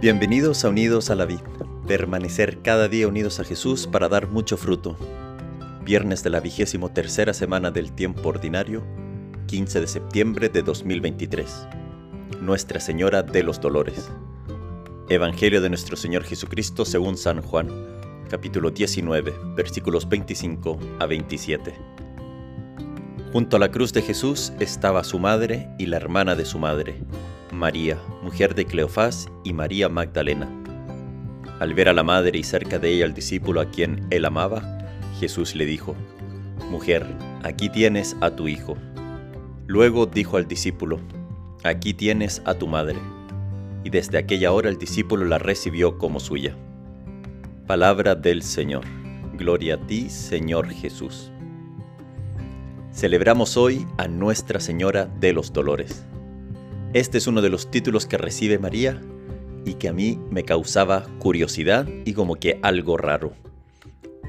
Bienvenidos a Unidos a la Vida. Permanecer cada día unidos a Jesús para dar mucho fruto. Viernes de la vigésimo tercera semana del tiempo ordinario, 15 de septiembre de 2023. Nuestra Señora de los Dolores. Evangelio de nuestro Señor Jesucristo según San Juan, capítulo 19, versículos 25 a 27. Junto a la cruz de Jesús estaba su madre y la hermana de su madre María, mujer de Cleofás, y María Magdalena. Al ver a la madre y cerca de ella al discípulo a quien él amaba, Jesús le dijo, Mujer, aquí tienes a tu hijo. Luego dijo al discípulo, Aquí tienes a tu madre. Y desde aquella hora el discípulo la recibió como suya. Palabra del Señor. Gloria a ti, Señor Jesús. Celebramos hoy a Nuestra Señora de los Dolores. Este es uno de los títulos que recibe María y que a mí me causaba curiosidad y como que algo raro.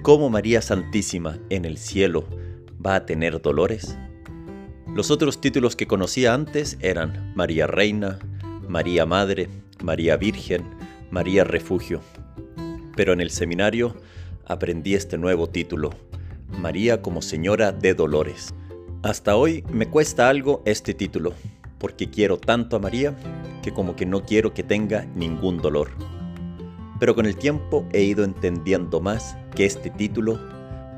¿Cómo María Santísima en el cielo va a tener dolores? Los otros títulos que conocía antes eran María Reina, María Madre, María Virgen, María Refugio. Pero en el seminario aprendí este nuevo título, María como Señora de Dolores. Hasta hoy me cuesta algo este título, porque quiero tanto a María que como que no quiero que tenga ningún dolor. Pero con el tiempo he ido entendiendo más que este título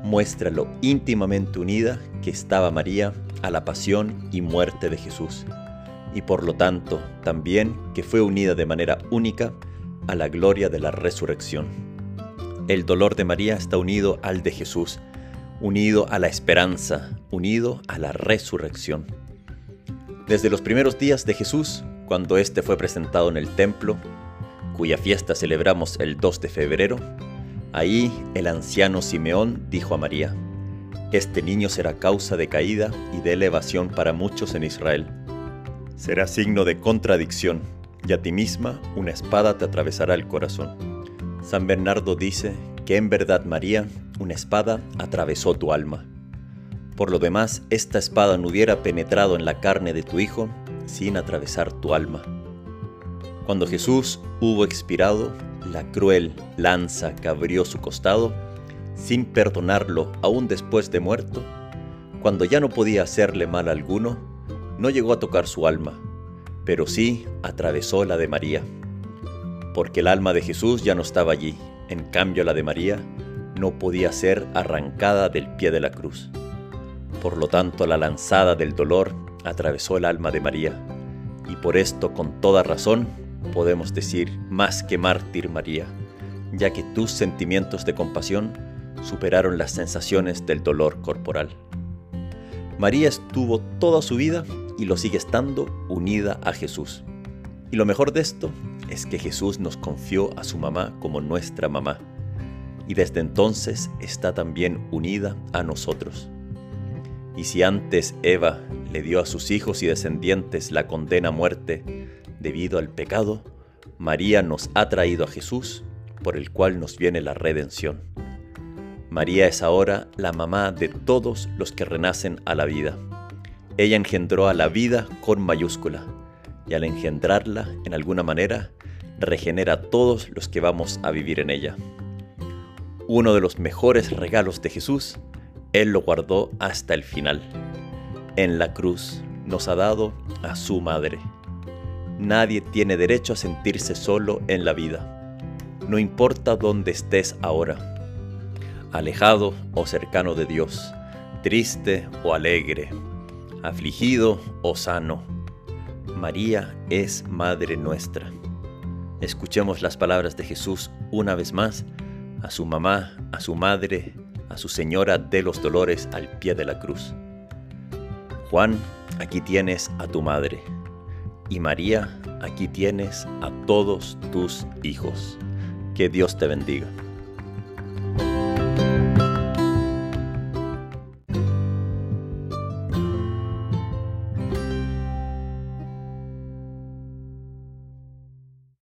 muestra lo íntimamente unida que estaba María a la pasión y muerte de Jesús, y por lo tanto también que fue unida de manera única a la gloria de la resurrección. El dolor de María está unido al de Jesús, unido a la esperanza, unido a la resurrección. Desde los primeros días de Jesús, cuando éste fue presentado en el templo, cuya fiesta celebramos el 2 de febrero, ahí el anciano Simeón dijo a María, Este niño será causa de caída y de elevación para muchos en Israel. Será signo de contradicción, y a ti misma una espada te atravesará el corazón. San Bernardo dice que en verdad María, una espada atravesó tu alma. Por lo demás, esta espada no hubiera penetrado en la carne de tu Hijo sin atravesar tu alma. Cuando Jesús hubo expirado, la cruel lanza que abrió su costado, sin perdonarlo aún después de muerto, cuando ya no podía hacerle mal alguno, no llegó a tocar su alma, pero sí atravesó la de María. Porque el alma de Jesús ya no estaba allí, en cambio la de María no podía ser arrancada del pie de la cruz. Por lo tanto, la lanzada del dolor atravesó el alma de María, y por esto, con toda razón, podemos decir más que mártir María, ya que tus sentimientos de compasión superaron las sensaciones del dolor corporal. María estuvo toda su vida y lo sigue estando unida a Jesús. Y lo mejor de esto es que Jesús nos confió a su mamá como nuestra mamá, y desde entonces está también unida a nosotros. Y si antes Eva le dio a sus hijos y descendientes la condena a muerte debido al pecado, María nos ha traído a Jesús, por el cual nos viene la redención. María es ahora la mamá de todos los que renacen a la vida. Ella engendró a la vida con mayúscula, y al engendrarla, en alguna manera, regenera a todos los que vamos a vivir en ella. Uno de los mejores regalos de Jesús él lo guardó hasta el final. En la cruz nos ha dado a su madre. Nadie tiene derecho a sentirse solo en la vida. No importa dónde estés ahora, alejado o cercano de Dios, triste o alegre, afligido o sano. María es Madre nuestra. Escuchemos las palabras de Jesús una vez más a su mamá, a su madre, a su Señora de los Dolores al pie de la cruz. Juan, aquí tienes a tu madre. Y María, aquí tienes a todos tus hijos. Que Dios te bendiga.